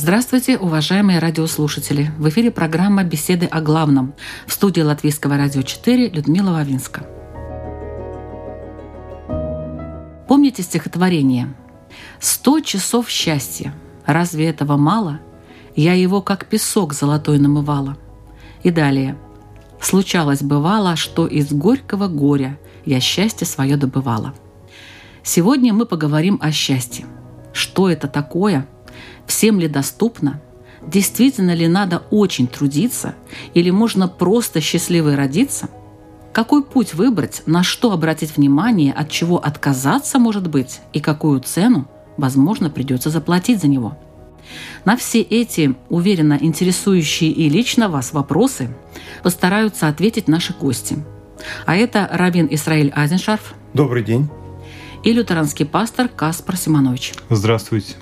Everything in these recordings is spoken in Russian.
Здравствуйте, уважаемые радиослушатели! В эфире программа «Беседы о главном» в студии Латвийского радио 4 Людмила Вавинска. Помните стихотворение «Сто часов счастья. Разве этого мало? Я его, как песок золотой, намывала». И далее. «Случалось бывало, что из горького горя я счастье свое добывала». Сегодня мы поговорим о счастье. Что это такое? Всем ли доступно? Действительно ли надо очень трудиться? Или можно просто счастливой родиться? Какой путь выбрать, на что обратить внимание, от чего отказаться, может быть, и какую цену, возможно, придется заплатить за него? На все эти, уверенно интересующие и лично вас вопросы постараются ответить наши гости. А это Равин Исраиль Азеншарф Добрый день. и лютеранский пастор Каспар Симонович. Здравствуйте.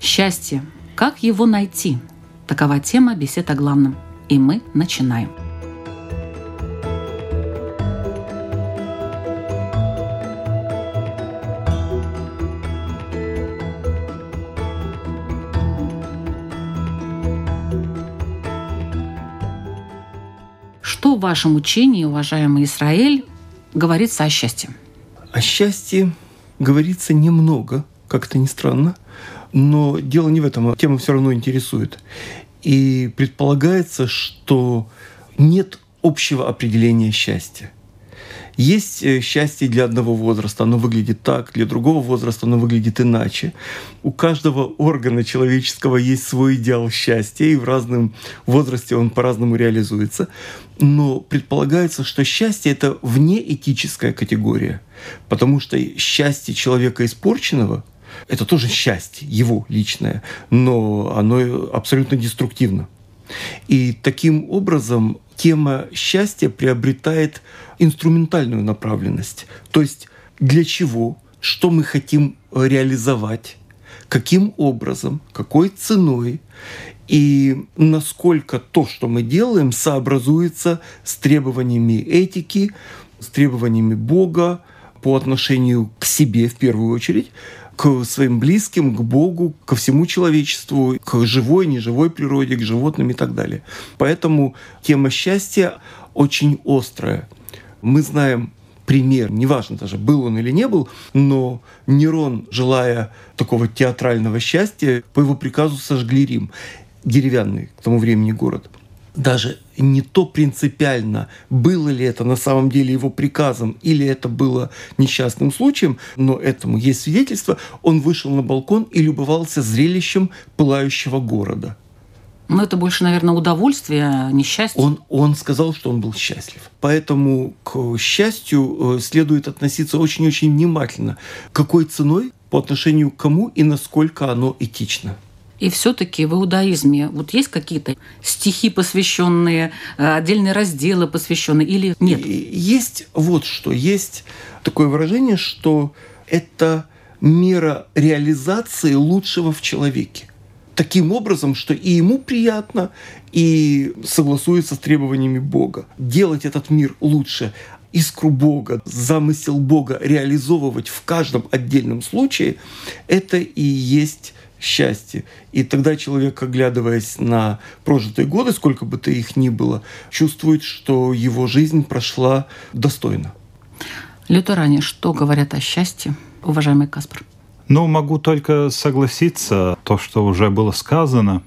Счастье. Как его найти? Такова тема бесед о главном. И мы начинаем. Что в вашем учении, уважаемый Израиль, говорится о счастье? О счастье говорится немного, как это ни странно, но дело не в этом, а тема все равно интересует. И предполагается, что нет общего определения счастья. Есть э, счастье для одного возраста, оно выглядит так, для другого возраста оно выглядит иначе. У каждого органа человеческого есть свой идеал счастья, и в разном возрасте он по-разному реализуется. Но предполагается, что счастье — это внеэтическая категория, потому что счастье человека испорченного — это тоже счастье, его личное, но оно абсолютно деструктивно. И таким образом тема счастья приобретает инструментальную направленность. То есть для чего, что мы хотим реализовать, каким образом, какой ценой и насколько то, что мы делаем, сообразуется с требованиями этики, с требованиями Бога по отношению к себе в первую очередь, к своим близким, к Богу, ко всему человечеству, к живой, неживой природе, к животным и так далее. Поэтому тема счастья очень острая. Мы знаем пример, неважно даже, был он или не был, но Нерон, желая такого театрального счастья, по его приказу сожгли Рим, деревянный к тому времени город. Даже не то принципиально, было ли это на самом деле его приказом или это было несчастным случаем, но этому есть свидетельство. Он вышел на балкон и любовался зрелищем пылающего города. Ну, это больше, наверное, удовольствие, а не счастье. Он, он сказал, что он был счастлив. Поэтому к счастью э, следует относиться очень-очень внимательно. Какой ценой, по отношению к кому и насколько оно этично. И все-таки в иудаизме вот есть какие-то стихи, посвященные, э, отдельные разделы посвященные или нет? Есть вот что. Есть такое выражение, что это мера реализации лучшего в человеке. Таким образом, что и ему приятно, и согласуется с требованиями Бога. Делать этот мир лучше, искру Бога, замысел Бога реализовывать в каждом отдельном случае, это и есть счастье. И тогда человек, оглядываясь на прожитые годы, сколько бы то их ни было, чувствует, что его жизнь прошла достойно. Лютеране, что говорят о счастье, уважаемый Каспар? Ну, могу только согласиться, то, что уже было сказано,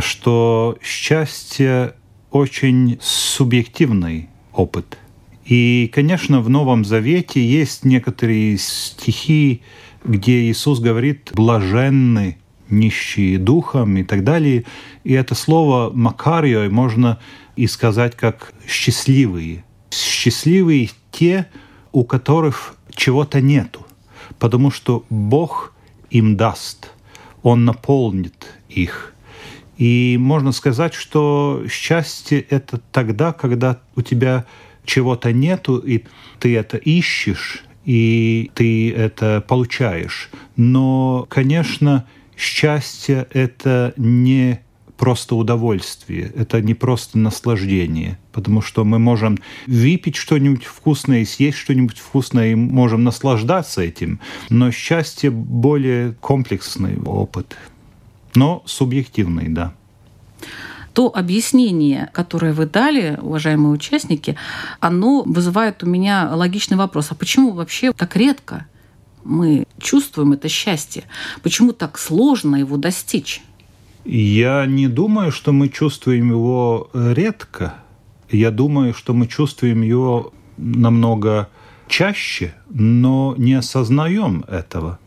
что счастье очень субъективный опыт. И, конечно, в Новом Завете есть некоторые стихи, где Иисус говорит «блаженны нищие духом» и так далее. И это слово «макарио» можно и сказать как «счастливые». Счастливые те, у которых чего-то нету. Потому что Бог им даст, Он наполнит их. И можно сказать, что счастье — это тогда, когда у тебя чего-то нету, и ты это ищешь, и ты это получаешь. Но, конечно, счастье — это не просто удовольствие, это не просто наслаждение, потому что мы можем выпить что-нибудь вкусное, съесть что-нибудь вкусное, и можем наслаждаться этим. Но счастье более комплексный опыт, но субъективный, да то объяснение, которое вы дали, уважаемые участники, оно вызывает у меня логичный вопрос. А почему вообще так редко мы чувствуем это счастье? Почему так сложно его достичь? Я не думаю, что мы чувствуем его редко. Я думаю, что мы чувствуем его намного чаще, но не осознаем этого.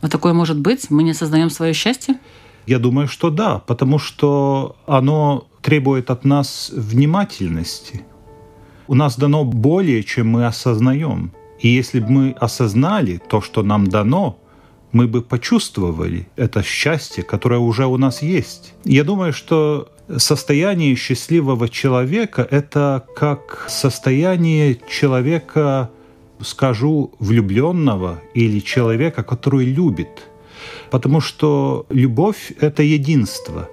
А такое может быть? Мы не осознаем свое счастье? Я думаю, что да, потому что оно требует от нас внимательности. У нас дано более, чем мы осознаем. И если бы мы осознали то, что нам дано, мы бы почувствовали это счастье, которое уже у нас есть. Я думаю, что состояние счастливого человека — это как состояние человека, скажу, влюбленного или человека, который любит — потому что любовь — это единство.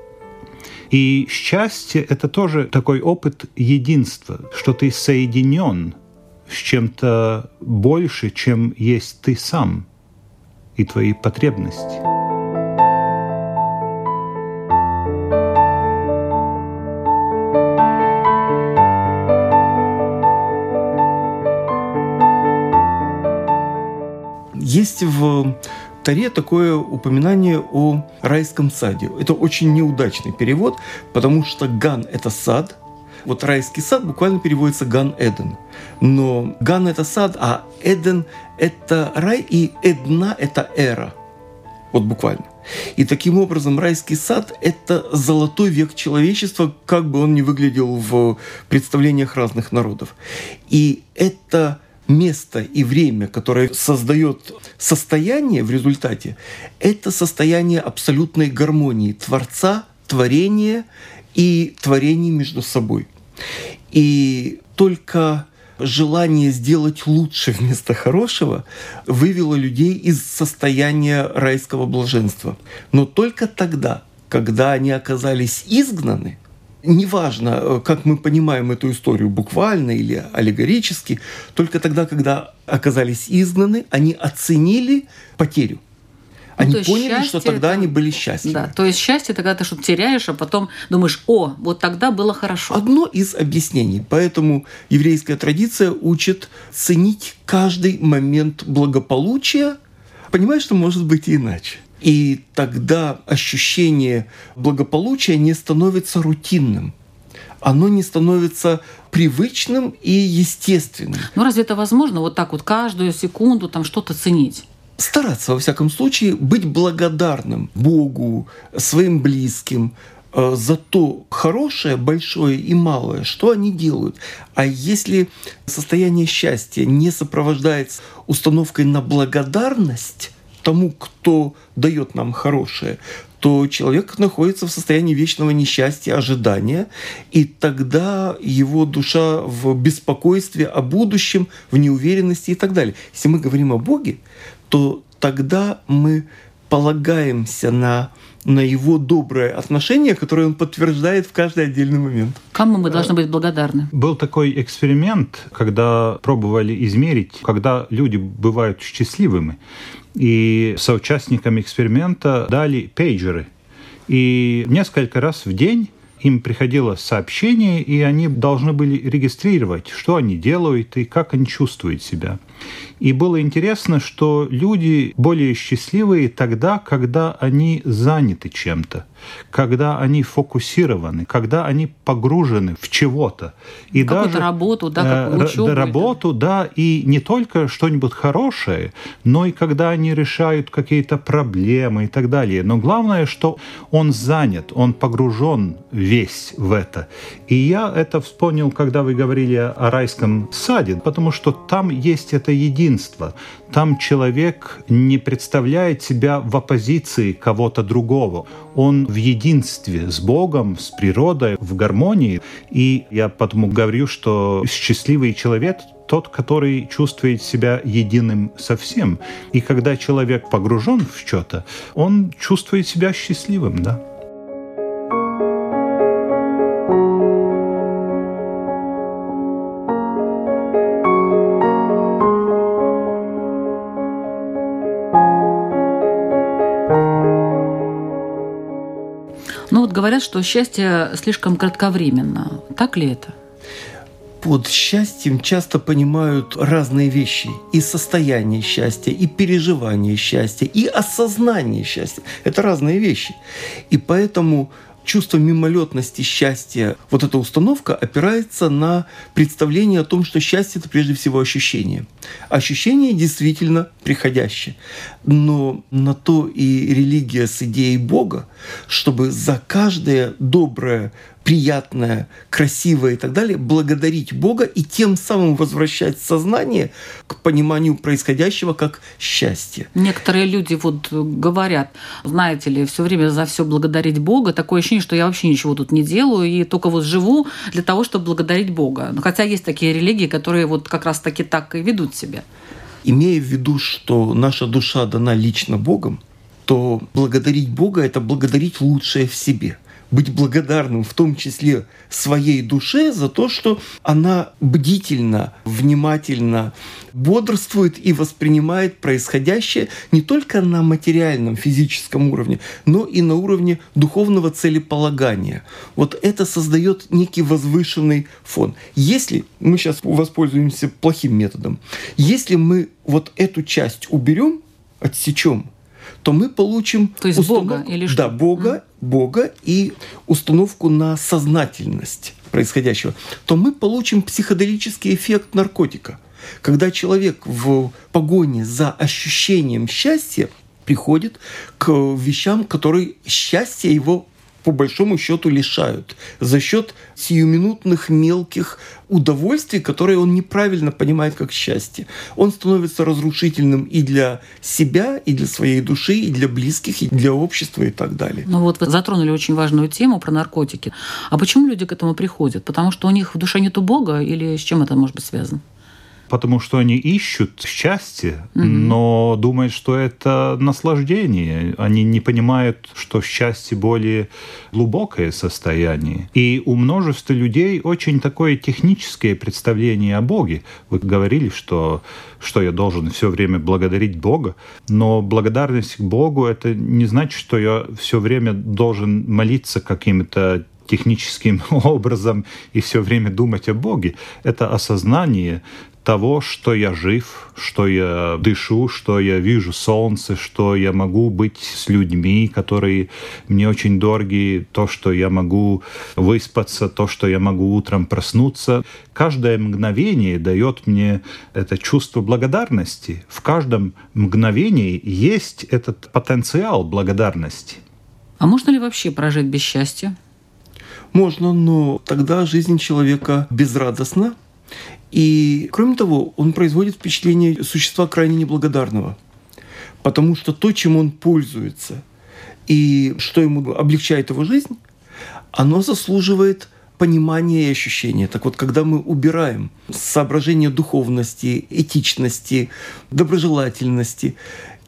И счастье — это тоже такой опыт единства, что ты соединен с чем-то больше, чем есть ты сам и твои потребности. Есть в Таре такое упоминание о райском саде. Это очень неудачный перевод, потому что Ган – это сад, вот райский сад буквально переводится Ган-Эден. Но Ган – это сад, а Эден – это рай, и Эдна – это эра. Вот буквально. И таким образом райский сад – это золотой век человечества, как бы он ни выглядел в представлениях разных народов. И это место и время, которое создает состояние в результате, это состояние абсолютной гармонии Творца, творения и творения между собой. И только желание сделать лучше вместо хорошего вывело людей из состояния райского блаженства. Но только тогда, когда они оказались изгнаны, неважно, э, как мы понимаем эту историю, буквально или аллегорически, только тогда, когда оказались изгнаны, они оценили потерю. Ну, они ну, поняли, что тогда это... они были счастливы. Да, то есть счастье тогда ты что-то теряешь, а потом думаешь, о, вот тогда было хорошо. Одно из объяснений. Поэтому еврейская традиция учит ценить каждый момент благополучия, понимая, что может быть и иначе. И тогда ощущение благополучия не становится рутинным. Оно не становится привычным и естественным. Ну разве это возможно вот так вот каждую секунду там что-то ценить? Стараться, во всяком случае, быть благодарным Богу, своим близким, э, за то хорошее, большое и малое, что они делают. А если состояние счастья не сопровождается установкой на благодарность, тому, кто дает нам хорошее, то человек находится в состоянии вечного несчастья, ожидания, и тогда его душа в беспокойстве о будущем, в неуверенности и так далее. Если мы говорим о Боге, то тогда мы полагаемся на на его доброе отношение, которое он подтверждает в каждый отдельный момент. Кому мы должны быть благодарны? Был такой эксперимент, когда пробовали измерить, когда люди бывают счастливыми. И соучастникам эксперимента дали пейджеры. И несколько раз в день им приходило сообщение, и они должны были регистрировать, что они делают и как они чувствуют себя. И было интересно, что люди более счастливые тогда, когда они заняты чем-то, когда они фокусированы, когда они погружены в чего-то. И даже работу, да, э, учебу. Работу, да, и не только что-нибудь хорошее, но и когда они решают какие-то проблемы и так далее. Но главное, что он занят, он погружен весь в это. И я это вспомнил, когда вы говорили о райском саде, потому что там есть это единство. Там человек не представляет себя в оппозиции кого-то другого. Он в единстве с Богом, с природой, в гармонии. И я потому говорю, что счастливый человек тот, который чувствует себя единым со всем. И когда человек погружен в что-то, он чувствует себя счастливым, да. Говорят, что счастье слишком кратковременно. Так ли это? под счастьем часто понимают разные вещи. И состояние счастья, и переживание счастья, и осознание счастья. Это разные вещи. И поэтому чувство мимолетности счастья, вот эта установка опирается на представление о том, что счастье – это прежде всего ощущение. Ощущение действительно приходящее. Но на то и религия с идеей Бога, чтобы за каждое доброе приятное, красивое и так далее, благодарить Бога и тем самым возвращать сознание к пониманию происходящего как счастье. Некоторые люди вот говорят, знаете ли, все время за все благодарить Бога. Такое ощущение, что я вообще ничего тут не делаю и только вот живу для того, чтобы благодарить Бога. Хотя есть такие религии, которые вот как раз таки так и ведут себя. Имея в виду, что наша душа дана лично Богом, то благодарить Бога – это благодарить лучшее в себе – быть благодарным в том числе своей душе за то, что она бдительно, внимательно бодрствует и воспринимает происходящее не только на материальном, физическом уровне, но и на уровне духовного целеполагания. Вот это создает некий возвышенный фон. Если мы сейчас воспользуемся плохим методом, если мы вот эту часть уберем, отсечем, то мы получим то есть установку, Бога или что? Да, Бога, mm. Бога и установку на сознательность происходящего, то мы получим психоделический эффект наркотика. Когда человек в погоне за ощущением счастья приходит к вещам, которые счастье его по большому счету лишают за счет сиюминутных мелких удовольствий, которые он неправильно понимает как счастье. Он становится разрушительным и для себя, и для своей души, и для близких, и для общества и так далее. Ну вот вы затронули очень важную тему про наркотики. А почему люди к этому приходят? Потому что у них в душе нету Бога или с чем это может быть связано? Потому что они ищут счастье, mm-hmm. но думают, что это наслаждение. Они не понимают, что счастье более глубокое состояние. И у множества людей очень такое техническое представление о Боге. Вы говорили, что, что я должен все время благодарить Бога, но благодарность к Богу это не значит, что я все время должен молиться каким-то техническим образом и все время думать о Боге. Это осознание того, что я жив, что я дышу, что я вижу солнце, что я могу быть с людьми, которые мне очень дороги, то, что я могу выспаться, то, что я могу утром проснуться. Каждое мгновение дает мне это чувство благодарности. В каждом мгновении есть этот потенциал благодарности. А можно ли вообще прожить без счастья? Можно, но тогда жизнь человека безрадостна, и, кроме того, он производит впечатление существа крайне неблагодарного. Потому что то, чем он пользуется, и что ему облегчает его жизнь, оно заслуживает понимания и ощущения. Так вот, когда мы убираем соображение духовности, этичности, доброжелательности,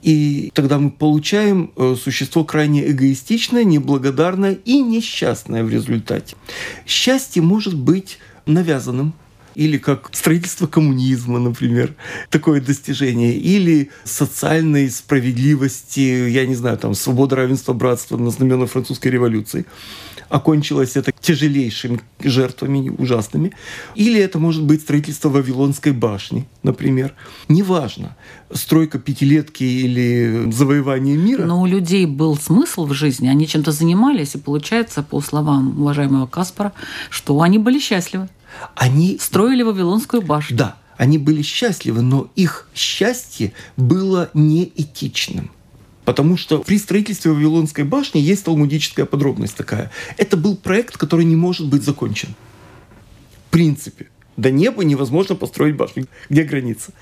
и тогда мы получаем э, существо крайне эгоистичное, неблагодарное и несчастное в результате. Счастье может быть навязанным, или как строительство коммунизма, например, такое достижение, или социальной справедливости, я не знаю, там, свобода, равенство, братство на знаменах французской революции. Окончилось это тяжелейшими жертвами, ужасными. Или это может быть строительство Вавилонской башни, например. Неважно, стройка пятилетки или завоевание мира. Но у людей был смысл в жизни, они чем-то занимались, и получается, по словам уважаемого Каспара, что они были счастливы. Они строили Вавилонскую башню. Да, они были счастливы, но их счастье было неэтичным. Потому что при строительстве Вавилонской башни есть талмудическая подробность такая. Это был проект, который не может быть закончен. В принципе. До неба невозможно построить башню. Где граница?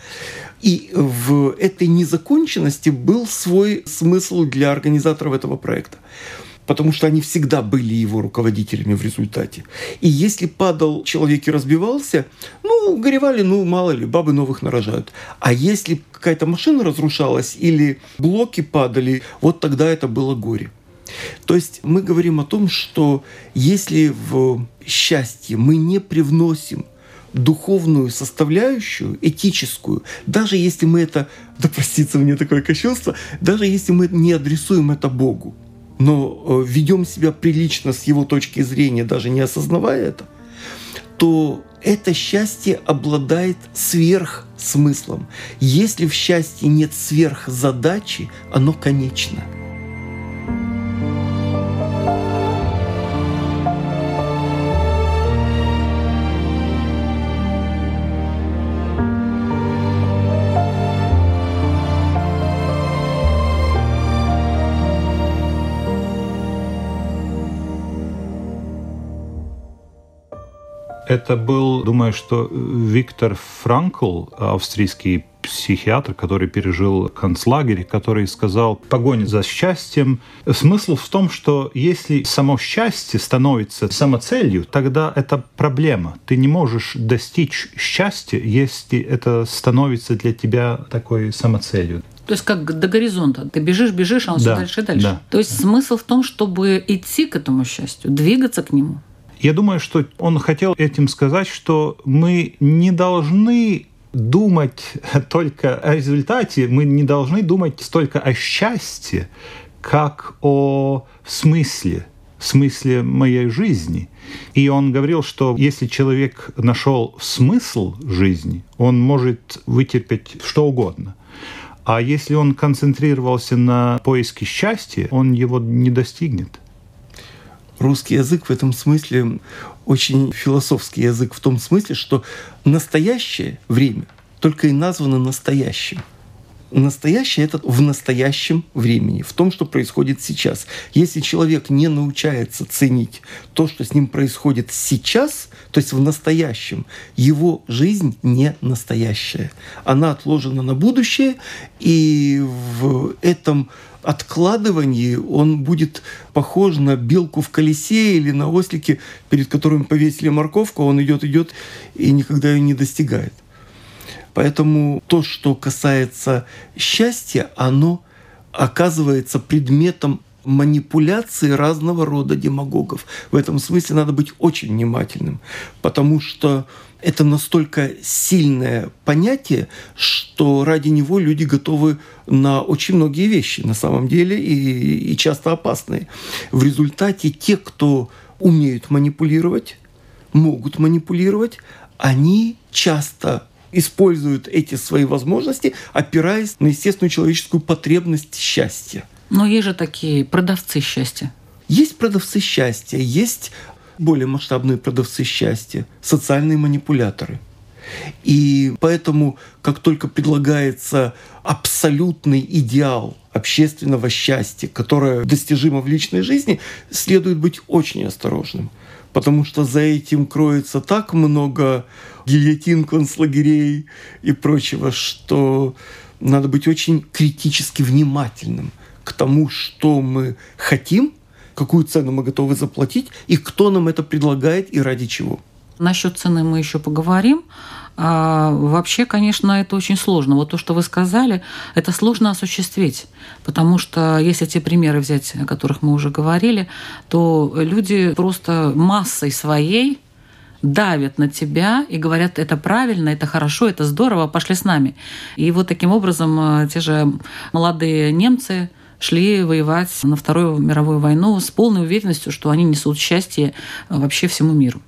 И в этой незаконченности был свой смысл для организаторов этого проекта потому что они всегда были его руководителями в результате. И если падал человек и разбивался, ну, горевали, ну, мало ли, бабы новых нарожают. А если какая-то машина разрушалась или блоки падали, вот тогда это было горе. То есть мы говорим о том, что если в счастье мы не привносим духовную составляющую, этическую, даже если мы это, да простится мне такое кощунство, даже если мы не адресуем это Богу, но э, ведем себя прилично с его точки зрения, даже не осознавая это, то это счастье обладает сверхсмыслом. Если в счастье нет сверхзадачи, оно конечно – Это был, думаю, что Виктор Франкл, австрийский психиатр, который пережил концлагерь, который сказал, погоня за счастьем. Смысл в том, что если само счастье становится самоцелью, тогда это проблема. Ты не можешь достичь счастья, если это становится для тебя такой самоцелью. То есть как до горизонта. Ты бежишь, бежишь, а он да, все дальше и дальше. Да. То есть смысл в том, чтобы идти к этому счастью, двигаться к нему. Я думаю, что он хотел этим сказать, что мы не должны думать только о результате, мы не должны думать столько о счастье, как о смысле, смысле моей жизни. И он говорил, что если человек нашел смысл жизни, он может вытерпеть что угодно. А если он концентрировался на поиске счастья, он его не достигнет. Русский язык в этом смысле очень философский язык в том смысле, что настоящее время только и названо настоящим. Настоящее — это в настоящем времени, в том, что происходит сейчас. Если человек не научается ценить то, что с ним происходит сейчас, то есть в настоящем, его жизнь не настоящая. Она отложена на будущее, и в этом откладывании он будет похож на белку в колесе или на ослике, перед которым повесили морковку, а он идет, идет и никогда ее не достигает. Поэтому то, что касается счастья, оно оказывается предметом манипуляции разного рода демагогов. В этом смысле надо быть очень внимательным, потому что это настолько сильное понятие, что ради него люди готовы на очень многие вещи на самом деле и, и часто опасные. В результате те, кто умеют манипулировать, могут манипулировать, они часто используют эти свои возможности, опираясь на естественную человеческую потребность счастья. Но есть же такие продавцы счастья. Есть продавцы счастья, есть более масштабные продавцы счастья, социальные манипуляторы. И поэтому, как только предлагается абсолютный идеал общественного счастья, которое достижимо в личной жизни, следует быть очень осторожным. Потому что за этим кроется так много гильотин, концлагерей и прочего, что надо быть очень критически внимательным к тому, что мы хотим какую цену мы готовы заплатить и кто нам это предлагает и ради чего. Насчет цены мы еще поговорим. А вообще, конечно, это очень сложно. Вот то, что вы сказали, это сложно осуществить. Потому что если те примеры взять, о которых мы уже говорили, то люди просто массой своей давят на тебя и говорят, это правильно, это хорошо, это здорово, пошли с нами. И вот таким образом э, те же молодые немцы, шли воевать на Вторую мировую войну с полной уверенностью, что они несут счастье э, вообще всему миру.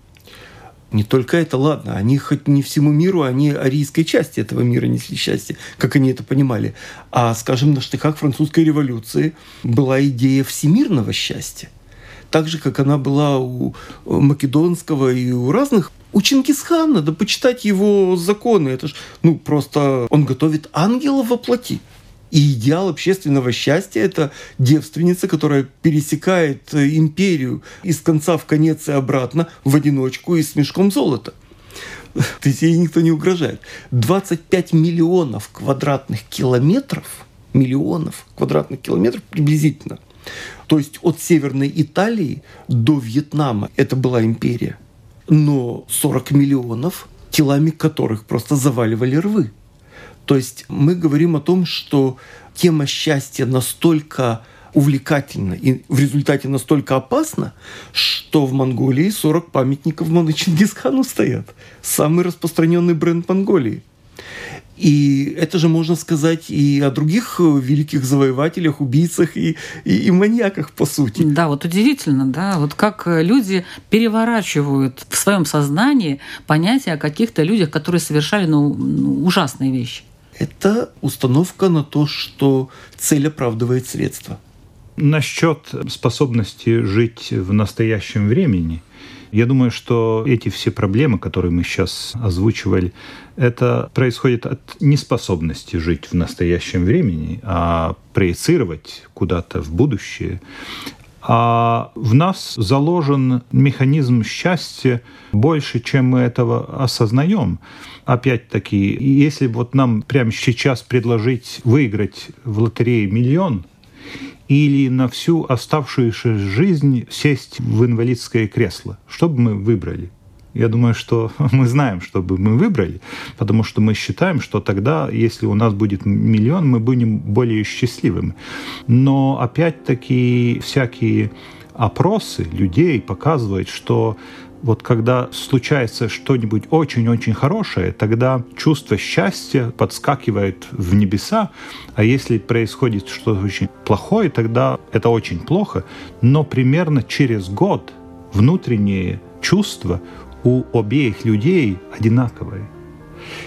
Не только это, ладно, они хоть не всему миру, они арийской части этого мира несли счастье, как они это понимали. А, скажем, на штыках французской революции была идея всемирного счастья. Так же, как она была у македонского и у разных у Чингисхана, надо почитать его законы. Это ж, ну, просто он готовит ангела во плоти И идеал общественного счастья – это девственница, которая пересекает э, империю из конца в конец и обратно в одиночку и с мешком золота. То есть ей никто не угрожает. 25 миллионов квадратных километров, миллионов квадратных километров приблизительно. То есть от Северной Италии до Вьетнама это была империя. Но 40 миллионов, телами которых просто заваливали рвы. То есть мы говорим о том, что тема счастья настолько увлекательна и в результате настолько опасна, что в Монголии 40 памятников Моны Чингисхану стоят. Самый распространенный бренд Монголии. И это же можно сказать и о других великих завоевателях, убийцах и, и, и маньяках, по сути. Да, вот удивительно, да, вот как люди переворачивают в своем сознании понятие о каких-то людях, которые совершали ну ужасные вещи это установка на то, что цель оправдывает средства. Насчет способности жить в настоящем времени, я думаю, что эти все проблемы, которые мы сейчас озвучивали, это происходит от неспособности жить в настоящем времени, а проецировать куда-то в будущее. А в нас заложен механизм счастья больше, чем мы этого осознаем. Опять-таки, если вот нам прямо сейчас предложить выиграть в лотерее миллион, или на всю оставшуюся жизнь сесть в инвалидское кресло, что бы мы выбрали? Я думаю, что мы знаем, что бы мы выбрали, потому что мы считаем, что тогда, если у нас будет миллион, мы будем более счастливыми. Но опять-таки всякие опросы людей показывают, что вот когда случается что-нибудь очень-очень хорошее, тогда чувство счастья подскакивает в небеса, а если происходит что-то очень плохое, тогда это очень плохо, но примерно через год внутреннее чувство у обеих людей одинаковые.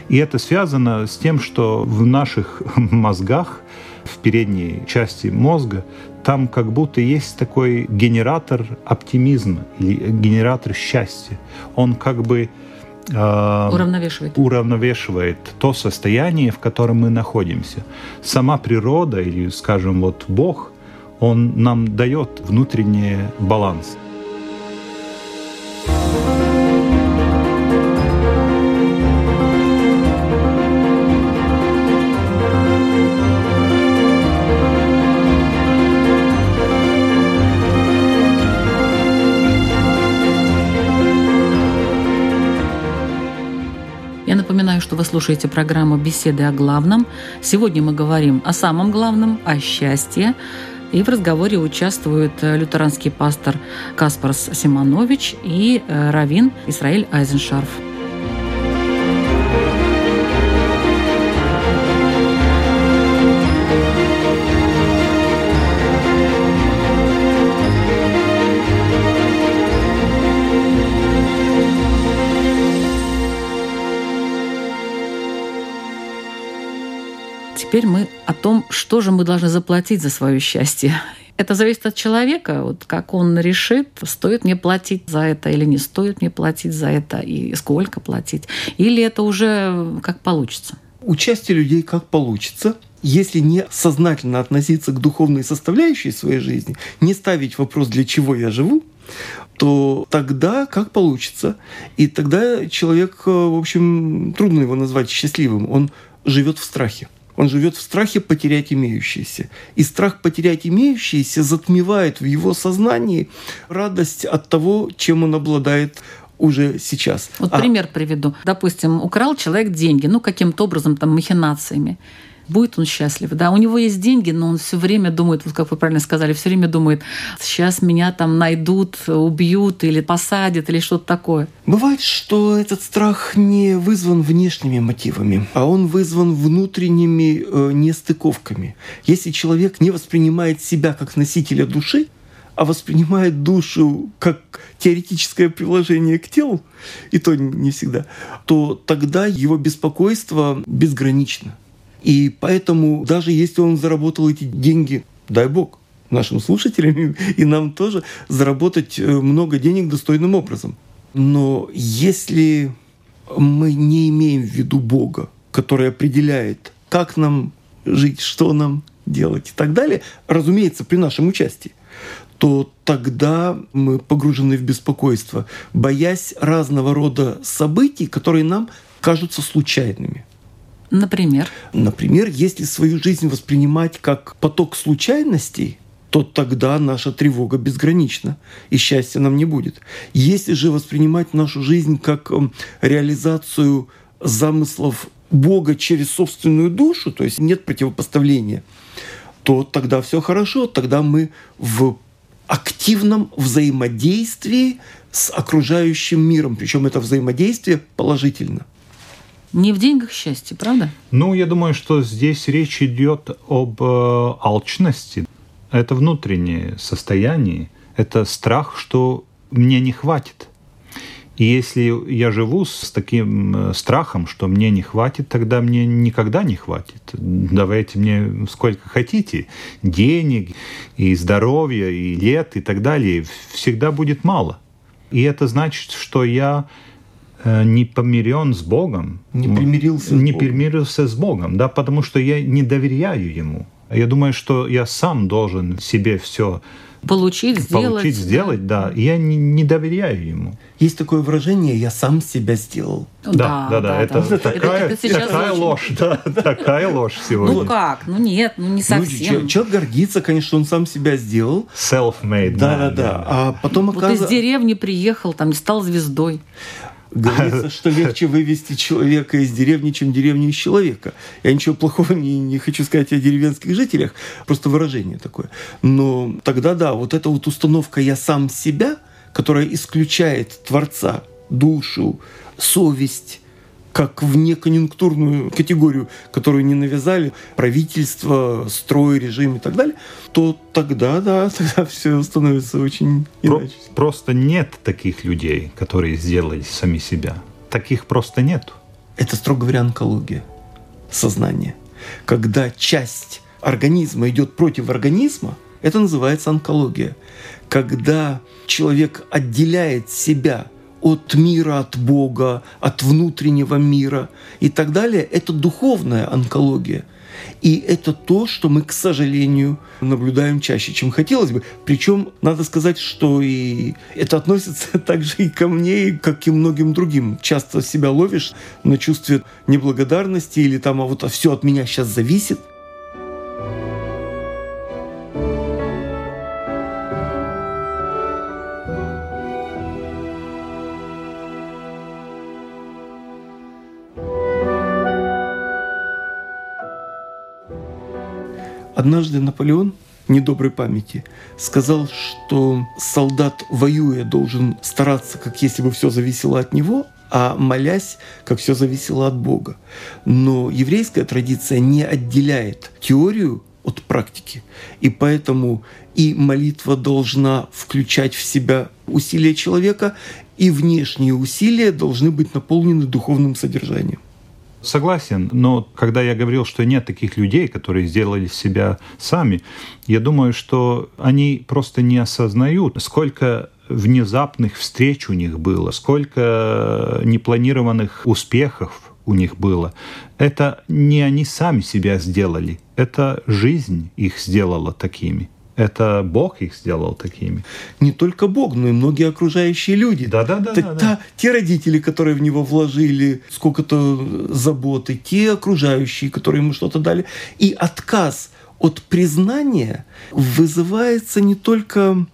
И это связано с тем, что в наших мозгах, в передней части мозга, там как будто есть такой генератор оптимизма или генератор счастья. Он как бы э, уравновешивает. уравновешивает то состояние, в котором мы находимся. Сама природа или, скажем, вот Бог, он нам дает внутренний баланс. Слушаете программу «Беседы о главном». Сегодня мы говорим о самом главном, о счастье. И в разговоре участвуют э, лютеранский пастор Каспарс Симонович и э, раввин Исраиль Айзеншарф. Теперь мы о том, что же мы должны заплатить за свое счастье. Это зависит от человека, вот как он решит, стоит мне платить за это или не стоит мне платить за это, и сколько платить. Или это уже как получится. Участие людей как получится. Если не сознательно относиться к духовной составляющей своей жизни, не ставить вопрос, для чего я живу, то тогда как получится. И тогда человек, в общем, трудно его назвать счастливым. Он живет в страхе. Он живет в страхе потерять имеющееся. И страх потерять имеющееся затмевает в его сознании радость от того, чем он обладает уже сейчас. Вот а... пример приведу. Допустим, украл человек деньги, ну, каким-то образом, там, махинациями будет он счастлив. Да, у него есть деньги, но он все время думает, вот как вы правильно сказали, все время думает, сейчас меня там найдут, убьют или посадят или что-то такое. Бывает, что этот страх не вызван внешними мотивами, а он вызван внутренними э, нестыковками. Если человек не воспринимает себя как носителя души, а воспринимает душу как теоретическое приложение к телу, и то не всегда, то тогда его беспокойство безгранично. И поэтому даже если он заработал эти деньги, дай бог, нашим слушателям и нам тоже заработать э, много денег достойным образом. Но если мы не имеем в виду Бога, который определяет, как нам жить, что нам делать и так далее, разумеется, при нашем участии, то тогда мы погружены в беспокойство, боясь разного рода событий, которые нам кажутся случайными. Например? Например, если свою жизнь воспринимать как поток случайностей, то тогда наша тревога безгранична, и счастья нам не будет. Если же воспринимать нашу жизнь как эм, реализацию замыслов Бога через собственную душу, то есть нет противопоставления, то тогда все хорошо, тогда мы в активном взаимодействии с окружающим миром, причем это взаимодействие положительно. Не в деньгах счастье, правда? Ну, я думаю, что здесь речь идет об э, алчности. Это внутреннее состояние, это страх, что мне не хватит. И если я живу с таким э, страхом, что мне не хватит, тогда мне никогда не хватит. Давайте мне сколько хотите. Денег, и здоровья, и лет, и так далее. Всегда будет мало. И это значит, что я не помирен с Богом. Не примирился Не с Богом. примирился с Богом, да, потому что я не доверяю Ему. Я думаю, что я сам должен себе все Получить, сделать. получить, сделать, да. И я не, не доверяю Ему. Есть такое выражение «я сам себя сделал». Да, да, да. Это, Это такая, ты сейчас такая очень- ложь, да, такая ложь сегодня. Ну как? Ну нет, ну не Ну, совсем. чё- человек гордится, конечно, что он сам себя сделал. Self-made. Да, да, да. А потом вот из оказывается, деревни приехал, там стал звездой. Говорится, что легче вывести человека из деревни, чем деревню из человека. Я ничего плохого не, не хочу сказать о деревенских жителях, просто выражение такое. Но тогда да, вот эта вот установка «я сам себя», которая исключает Творца, душу, совесть, как внеконъюнктурную категорию, которую не навязали правительство, строй, режим и так далее, то тогда, да, тогда все становится очень Про- иначе. просто нет таких людей, которые сделали сами себя. Таких просто нет. Это, строго говоря, онкология сознания. Когда часть организма идет против организма, это называется онкология. Когда человек отделяет себя от мира, от Бога, от внутреннего мира и так далее, это духовная онкология. И это то, что мы, к сожалению, наблюдаем чаще, чем хотелось бы. Причем, надо сказать, что и это относится также и ко мне, и как и многим другим. Часто себя ловишь на чувстве неблагодарности или там, а вот все от меня сейчас зависит. Однажды Наполеон недоброй памяти сказал, что солдат, воюя, должен стараться, как если бы все зависело от него, а молясь, как все зависело от Бога. Но еврейская традиция не отделяет теорию от практики. И поэтому и молитва должна включать в себя усилия человека, и внешние усилия должны быть наполнены духовным содержанием. Согласен, но когда я говорил, что нет таких людей, которые сделали себя сами, я думаю, что они просто не осознают, сколько внезапных встреч у них было, сколько непланированных успехов у них было. Это не они сами себя сделали, это жизнь их сделала такими. Это Бог их сделал такими. Не только Бог, но и многие окружающие люди. Да-да-да, Та- да, да. та- те родители, которые в него вложили сколько-то заботы, те окружающие, которые ему что-то дали. И отказ от признания вызывается не только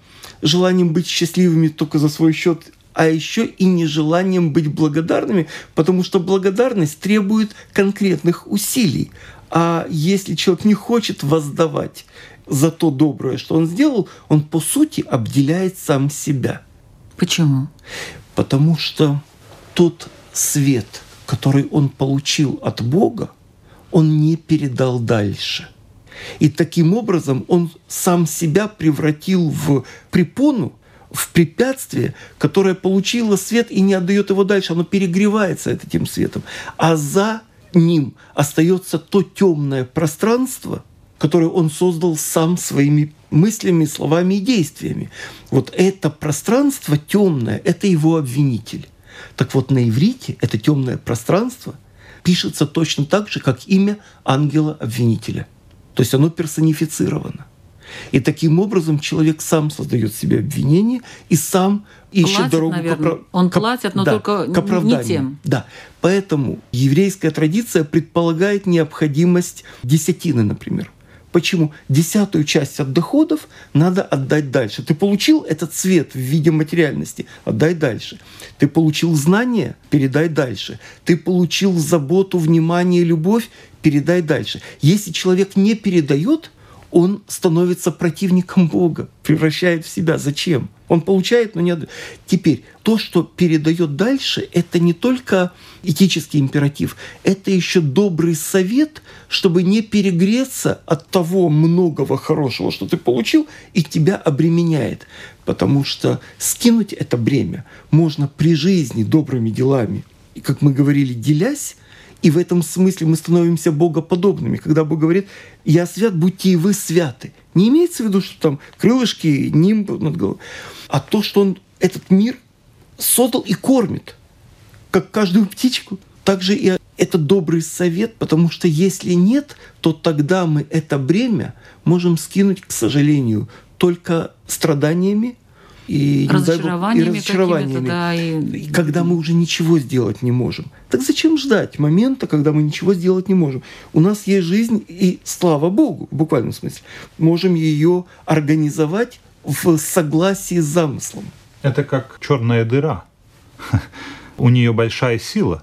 желанием быть счастливыми только за свой счет, а еще и нежеланием быть благодарными, потому что благодарность требует конкретных усилий. А если человек не хочет воздавать за то доброе, что он сделал, он по сути обделяет сам себя. Почему? Потому что тот свет, который он получил от Бога, он не передал дальше. И таким образом он сам себя превратил в препону, в препятствие, которое получило свет и не отдает его дальше. Оно перегревается этим светом. А за ним остается то темное пространство, которое он создал сам своими мыслями, словами и действиями. Вот это пространство темное, это его обвинитель. Так вот, на иврите это темное пространство пишется точно так же, как имя ангела-обвинителя. То есть оно персонифицировано. И таким образом человек сам создает себе обвинение и сам ищет Платит, дорогу наверное. к Он платит, но да, только к не оправданию. тем. Да. Поэтому еврейская традиция предполагает необходимость десятины, например. Почему? Десятую часть от доходов надо отдать дальше. Ты получил этот цвет в виде материальности, отдай дальше. Ты получил знания, передай дальше. Ты получил заботу, внимание, любовь, передай дальше. Если человек не передает, он становится противником Бога, превращает в себя. Зачем? Он получает, но не отдает. Теперь, то, что передает дальше, это не только этический императив, это еще добрый совет, чтобы не перегреться от того многого хорошего, что ты получил, и тебя обременяет. Потому что скинуть это бремя можно при жизни добрыми делами. И, как мы говорили, делясь, и в этом смысле мы становимся богоподобными. Когда Бог говорит, я свят, будьте и вы святы. Не имеется в виду, что там крылышки, нимб над головой, а то, что Он этот мир создал и кормит, как каждую птичку. Также и это добрый совет, потому что если нет, то тогда мы это бремя можем скинуть, к сожалению, только страданиями и, бог, и Разочарованиями разочарованиями. да, и- И когда мы уже ничего сделать не можем. Так зачем ждать момента, когда мы ничего сделать не можем? У нас есть жизнь, и слава Богу, в буквальном смысле, можем ее организовать в согласии с замыслом. Это как черная дыра. У нее большая сила.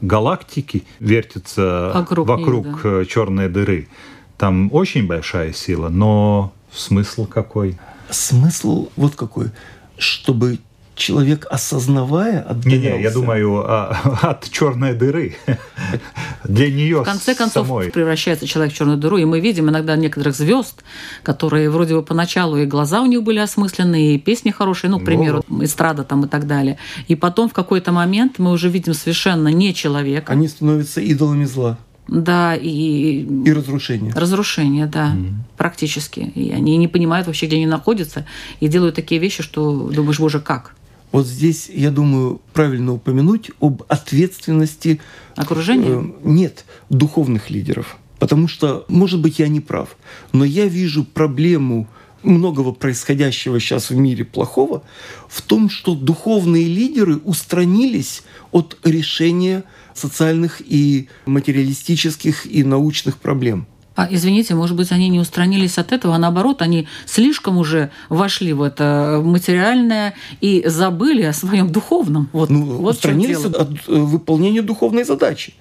Галактики вертятся Вокруг вокруг, неё, черной дыры. Там очень большая сила, но смысл какой? Смысл вот какой, чтобы человек, осознавая, отдалялся. Не-не, я думаю а, от черной дыры. Для нее В конце концов самой. превращается человек в черную дыру, и мы видим иногда некоторых звезд, которые вроде бы поначалу и глаза у них были осмысленные, и песни хорошие, ну, к примеру, эстрада там и так далее. И потом в какой-то момент мы уже видим совершенно не человека, Они становятся идолами зла да, и и разрушения. разрушение, да, практически. И они не понимают вообще, где они находятся, и делают такие вещи, что думаешь, боже, как? Вот здесь, я думаю, правильно упомянуть об ответственности Окружение? э, нет духовных лидеров. Потому что, может быть, я не прав, но я вижу проблему многого происходящего сейчас в мире плохого в том, что духовные лидеры устранились от решения социальных и материалистических и научных проблем. А, извините, может быть, они не устранились от этого, а наоборот, они слишком уже вошли в это материальное и забыли о своем духовном. Вот, Ну, вот устранились от э, выполнения духовной задачи.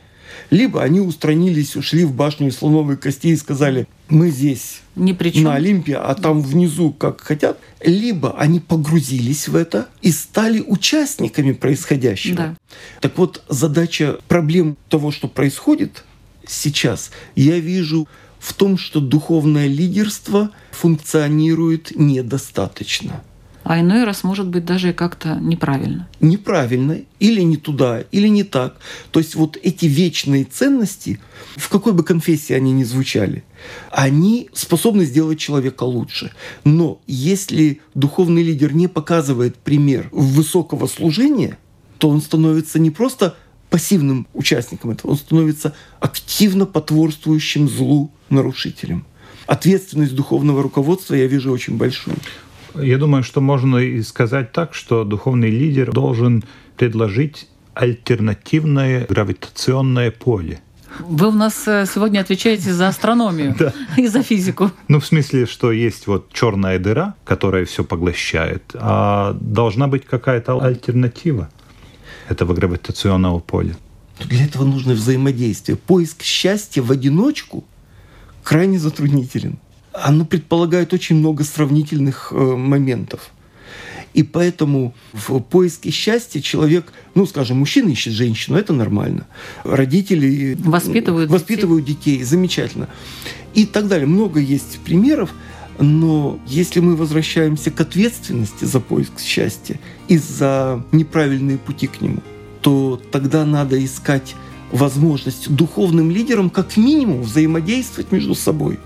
Либо они устранились, ушли в башню слоновой кости и сказали, мы здесь Ни при чем. на Олимпе, а там внизу как хотят. Либо они погрузились в это и стали участниками происходящего. Да. Так вот, задача проблем того, что происходит сейчас, я вижу в том, что духовное лидерство функционирует недостаточно. А иной раз может быть даже как-то неправильно. неправильно, или не туда, или не так. То есть вот эти вечные ценности, в какой бы конфессии они ни звучали, они способны сделать человека лучше. Но если духовный лидер не показывает пример высокого служения, то он становится не просто пассивным участником этого, он становится активно потворствующим злу нарушителем. Ответственность духовного руководства я вижу очень большую. Я думаю, что можно и сказать так, что духовный лидер должен предложить альтернативное гравитационное поле. Вы у нас э, сегодня отвечаете за астрономию и за физику. Ну, в смысле, что есть вот черная дыра, которая все поглощает, а должна быть какая-то альтернатива этого гравитационного поля. Для этого нужно взаимодействие. Поиск счастья в одиночку крайне затруднителен. Оно предполагает очень много сравнительных э, моментов. И поэтому в поиске счастья человек, ну, скажем, мужчина ищет женщину, это нормально. Родители Воспитывают воспитывают детей, замечательно. И так далее. Много есть примеров, но если мы возвращаемся к ответственности за поиск счастья и за неправильные пути к нему, то тогда надо искать возможность духовным лидерам как минимум взаимодействовать между собой.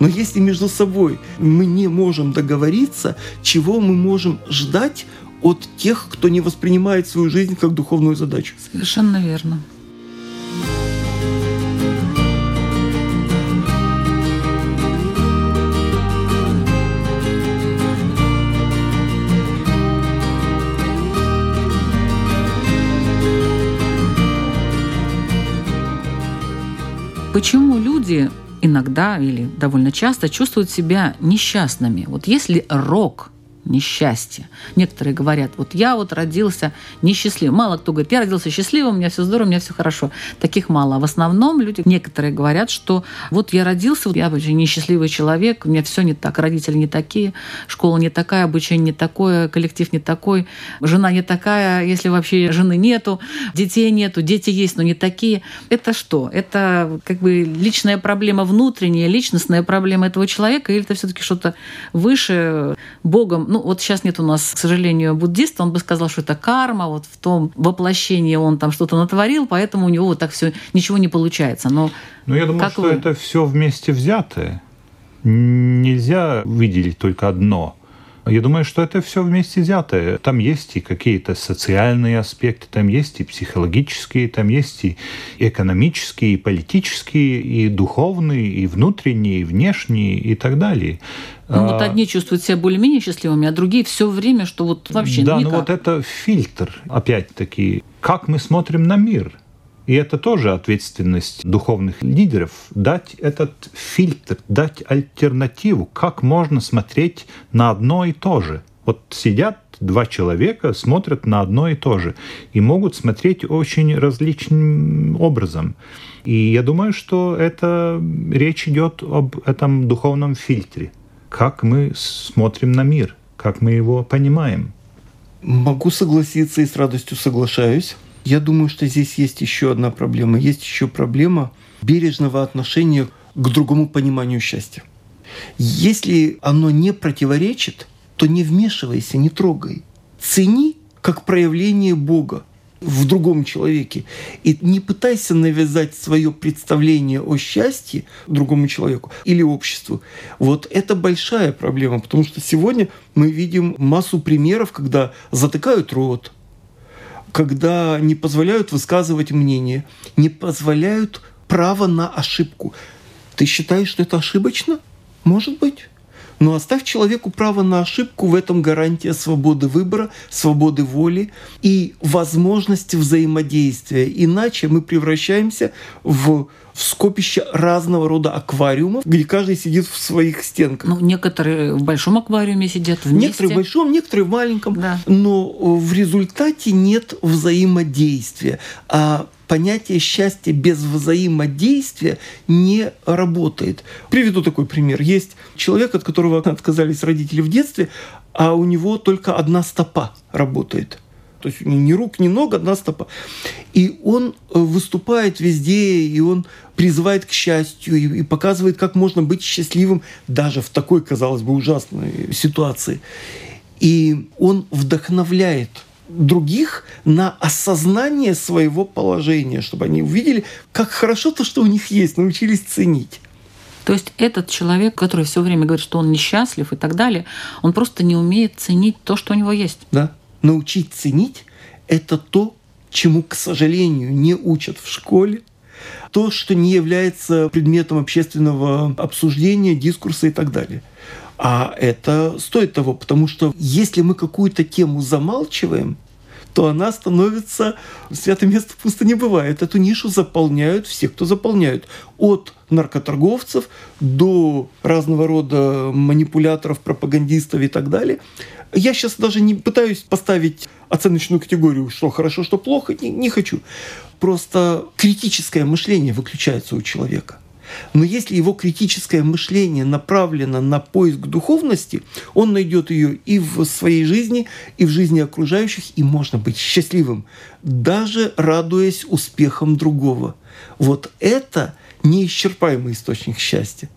Но если между собой мы не можем договориться, чего мы можем ждать от тех, кто не воспринимает свою жизнь как духовную задачу? Совершенно верно. Почему люди иногда или довольно часто чувствуют себя несчастными? Вот если рок несчастье. Некоторые говорят, вот я вот родился несчастливым. Мало кто говорит, я родился счастливым, у меня все здорово, у меня все хорошо. Таких мало. А в основном люди, некоторые говорят, что вот я родился, я очень несчастливый человек, у меня все не так, родители не такие, школа не такая, обучение не такое, коллектив не такой, жена не такая, если вообще жены нету, детей нету, дети есть, но не такие. Это что? Это как бы личная проблема внутренняя, личностная проблема этого человека, или это все-таки что-то выше Богом, ну, вот сейчас нет у нас, к сожалению, буддиста, он бы сказал, что это карма, вот в том воплощении он там что-то натворил, поэтому у него вот так все ничего не получается. Но Ну, я думаю, как что вы? это все вместе взятое. Нельзя выделить только одно. Я думаю, что это все вместе взятое. Там есть и какие-то социальные аспекты, там есть и психологические, там есть и экономические, и политические, и духовные, и внутренние, и внешние, и так далее. Ну, вот А, одни чувствуют себя более-менее счастливыми, а другие все время, что вот вообще Да, никак. ну вот это фильтр, опять-таки, как мы смотрим на мир. И это тоже ответственность духовных лидеров дать этот фильтр, дать альтернативу, как можно смотреть на одно и то же. Вот сидят два человека, смотрят на одно и то же и могут смотреть очень различным образом. И я думаю, что это речь идет об этом духовном фильтре, как мы смотрим на мир, как мы его понимаем. Могу согласиться и с радостью соглашаюсь. Я думаю, что здесь есть еще одна проблема. Есть еще проблема бережного отношения к другому пониманию счастья. Если оно не противоречит, то не вмешивайся, не трогай. Цени как проявление Бога в другом человеке. И не пытайся навязать свое представление о счастье другому человеку или обществу. Вот это большая проблема, потому что сегодня мы видим массу примеров, когда затыкают рот, когда не позволяют высказывать мнение, не позволяют право на ошибку. Ты считаешь, что это ошибочно? Может быть. Но оставь человеку право на ошибку, в этом гарантия свободы выбора, свободы воли и возможности взаимодействия. Иначе мы превращаемся в, в скопище разного рода аквариумов, где каждый сидит в своих стенках. Ну, некоторые в большом аквариуме сидят вместе. Некоторые в большом, некоторые в маленьком. Да. Но в результате нет взаимодействия. А понятие счастья без взаимодействия не работает. Приведу такой пример. Есть человек, от которого отказались родители в детстве, а у него только одна стопа работает. То есть ни рук, ни ног, одна стопа. И он э, выступает везде, и он призывает к счастью, и, и показывает, как можно быть счастливым даже в такой, казалось бы, ужасной ситуации. И он вдохновляет других на осознание своего положения, чтобы они увидели, как хорошо то, что у них есть, научились ценить. То есть этот человек, который все время говорит, что он несчастлив и так далее, он просто не умеет ценить то, что у него есть. Да? Научить ценить – это то, чему, к сожалению, не учат в школе, то, что не является предметом общественного обсуждения, дискурса и так далее. А это стоит того, потому что если мы какую-то тему замалчиваем, то она становится святое место пусто не бывает. Эту нишу заполняют все, кто заполняют. От наркоторговцев до разного рода манипуляторов, пропагандистов и так далее. Я сейчас даже не пытаюсь поставить оценочную категорию, что хорошо, что плохо, не, не хочу. Просто критическое мышление выключается у человека. Но если его критическое мышление направлено на поиск духовности, он найдет ее и в своей жизни, и в жизни окружающих, и можно быть счастливым, даже радуясь успехам другого. Вот это неисчерпаемый источник счастья.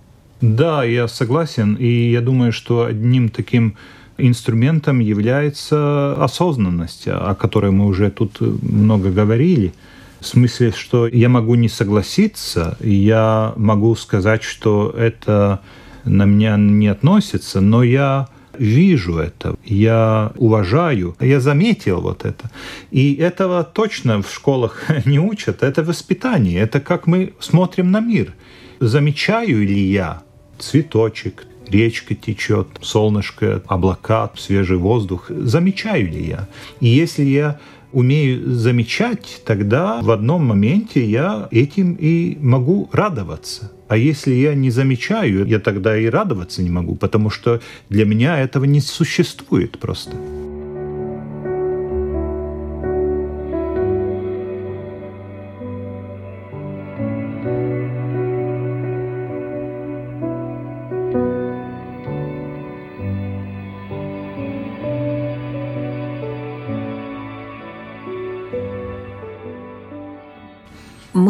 Да, я согласен, и я думаю, что одним таким инструментом является осознанность, о которой мы уже тут много говорили. В смысле, что я могу не согласиться, я могу сказать, что это на меня не относится, но я вижу это, я уважаю, я заметил вот это. И этого точно в школах не учат, это воспитание, это как мы смотрим на мир. Замечаю ли я цветочек, речка течет, солнышко, облака, свежий воздух, замечаю ли я? И если я умею замечать, тогда в одном моменте я этим и могу радоваться. А если я не замечаю, я тогда и радоваться не могу, потому что для меня этого не существует просто.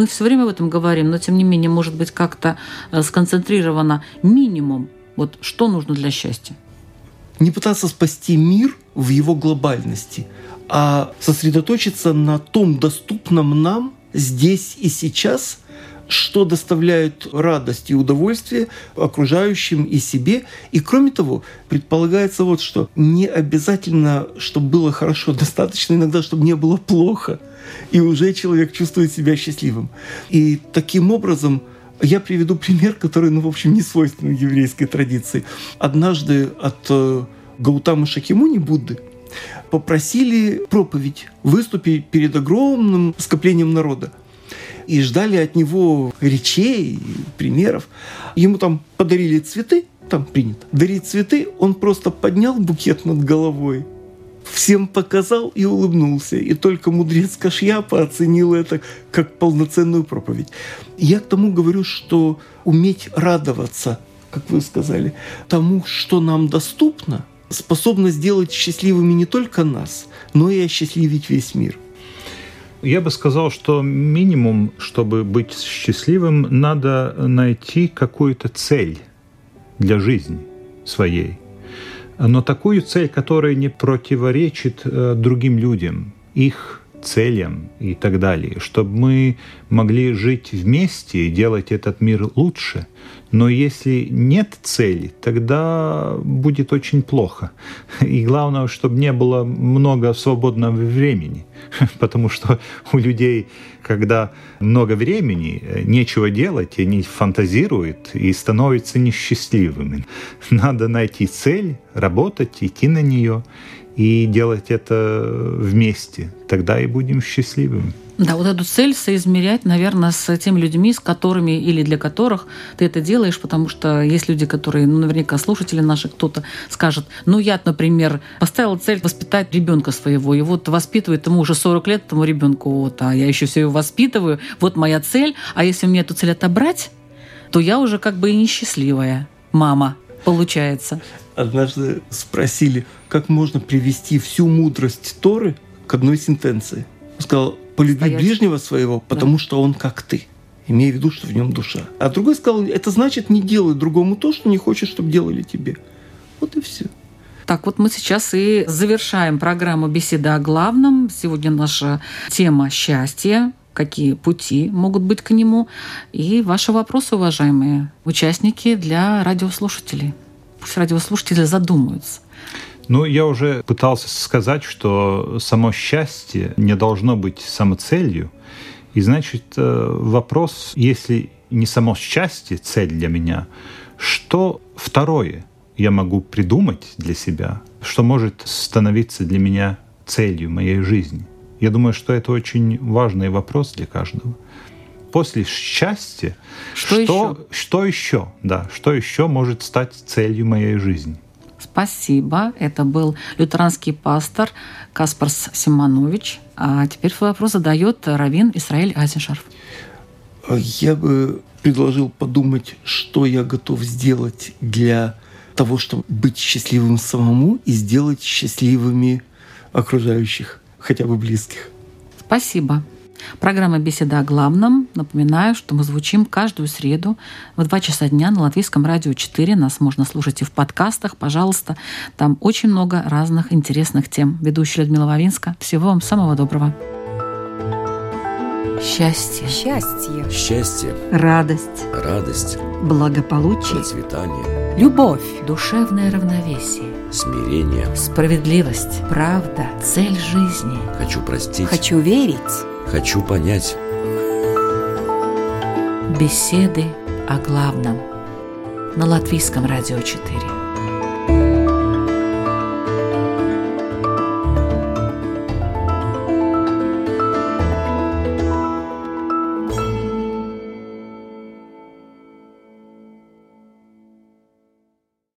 Все время об этом говорим, но тем не менее, может быть, как-то э, сконцентрировано минимум. Вот что нужно для счастья? Не пытаться спасти мир в его глобальности, а сосредоточиться на том доступном нам здесь и сейчас, что доставляет радость и удовольствие окружающим и себе. И кроме того, предполагается вот что. Не обязательно, чтобы было хорошо, достаточно иногда, чтобы не было плохо. И уже человек чувствует себя счастливым. И таким образом я приведу пример, который, ну, в общем, не свойственен еврейской традиции. Однажды от э, Гаутамы Шакимуни, Будды, попросили проповедь, выступить перед огромным скоплением народа. И ждали от него речей, примеров. Ему там подарили цветы, там принято. Дарить цветы, он просто поднял букет над головой, всем показал и улыбнулся. И только мудрец Кашьяпа оценил это как полноценную проповедь. Я к тому говорю, что уметь радоваться, как вы сказали, тому, что нам доступно, способно сделать счастливыми не только нас, но и осчастливить весь мир. Я бы сказал, что минимум, чтобы быть счастливым, надо найти какую-то цель для жизни своей. Но такую цель, которая не противоречит э, другим людям, их целям и так далее, чтобы мы могли жить вместе и делать этот мир лучше – но если нет цели, тогда будет очень плохо. И главное, чтобы не было много свободного времени. Потому что у людей, когда много времени, нечего делать, они фантазируют и становятся несчастливыми. Надо найти цель, работать, идти на нее и делать это вместе. Тогда и будем счастливыми. Да, вот эту цель соизмерять, наверное, с теми людьми, с которыми или для которых ты это делаешь, потому что есть люди, которые, ну, наверняка слушатели наши, кто-то скажет, ну, я, например, поставила цель воспитать ребенка своего, и вот воспитывает ему уже 40 лет, этому ребенку, вот, а я еще все его воспитываю, вот моя цель, а если мне эту цель отобрать, то я уже как бы и несчастливая мама, получается. Однажды спросили, как можно привести всю мудрость Торы к одной сентенции. Он сказал, полюби Стоять. ближнего своего, потому да. что он как ты имея в виду, что в нем душа. А другой сказал, это значит не делай другому то, что не хочешь, чтобы делали тебе. Вот и все. Так, вот мы сейчас и завершаем программу «Беседа о главном». Сегодня наша тема «Счастье», какие пути могут быть к нему, и ваши вопросы, уважаемые участники, для радиослушателей. Пусть радиослушатели задумаются. Ну, я уже пытался сказать, что само счастье не должно быть самоцелью. И значит, э, вопрос, если не само счастье цель для меня, что второе я могу придумать для себя, что может становиться для меня целью моей жизни? Я думаю, что это очень важный вопрос для каждого. После счастья, что, что, еще? что еще? Да, что еще может стать целью моей жизни? Спасибо. Это был лютеранский пастор Каспарс Симонович. А теперь свой вопрос задает Равин Исраиль Азишарф. Я бы предложил подумать, что я готов сделать для того, чтобы быть счастливым самому и сделать счастливыми окружающих, хотя бы близких. Спасибо. Программа «Беседа о главном». Напоминаю, что мы звучим каждую среду в 2 часа дня на Латвийском радио 4. Нас можно слушать и в подкастах, пожалуйста. Там очень много разных интересных тем. Ведущая Людмила Вавинска. Всего вам самого доброго. Счастье. Счастье. Счастье. Радость. Радость. Благополучие. Процветание. Любовь. Душевное равновесие. Смирение. Справедливость. Правда. Цель жизни. Хочу простить. Хочу верить. Хочу понять. Беседы о главном на Латвийском радио 4.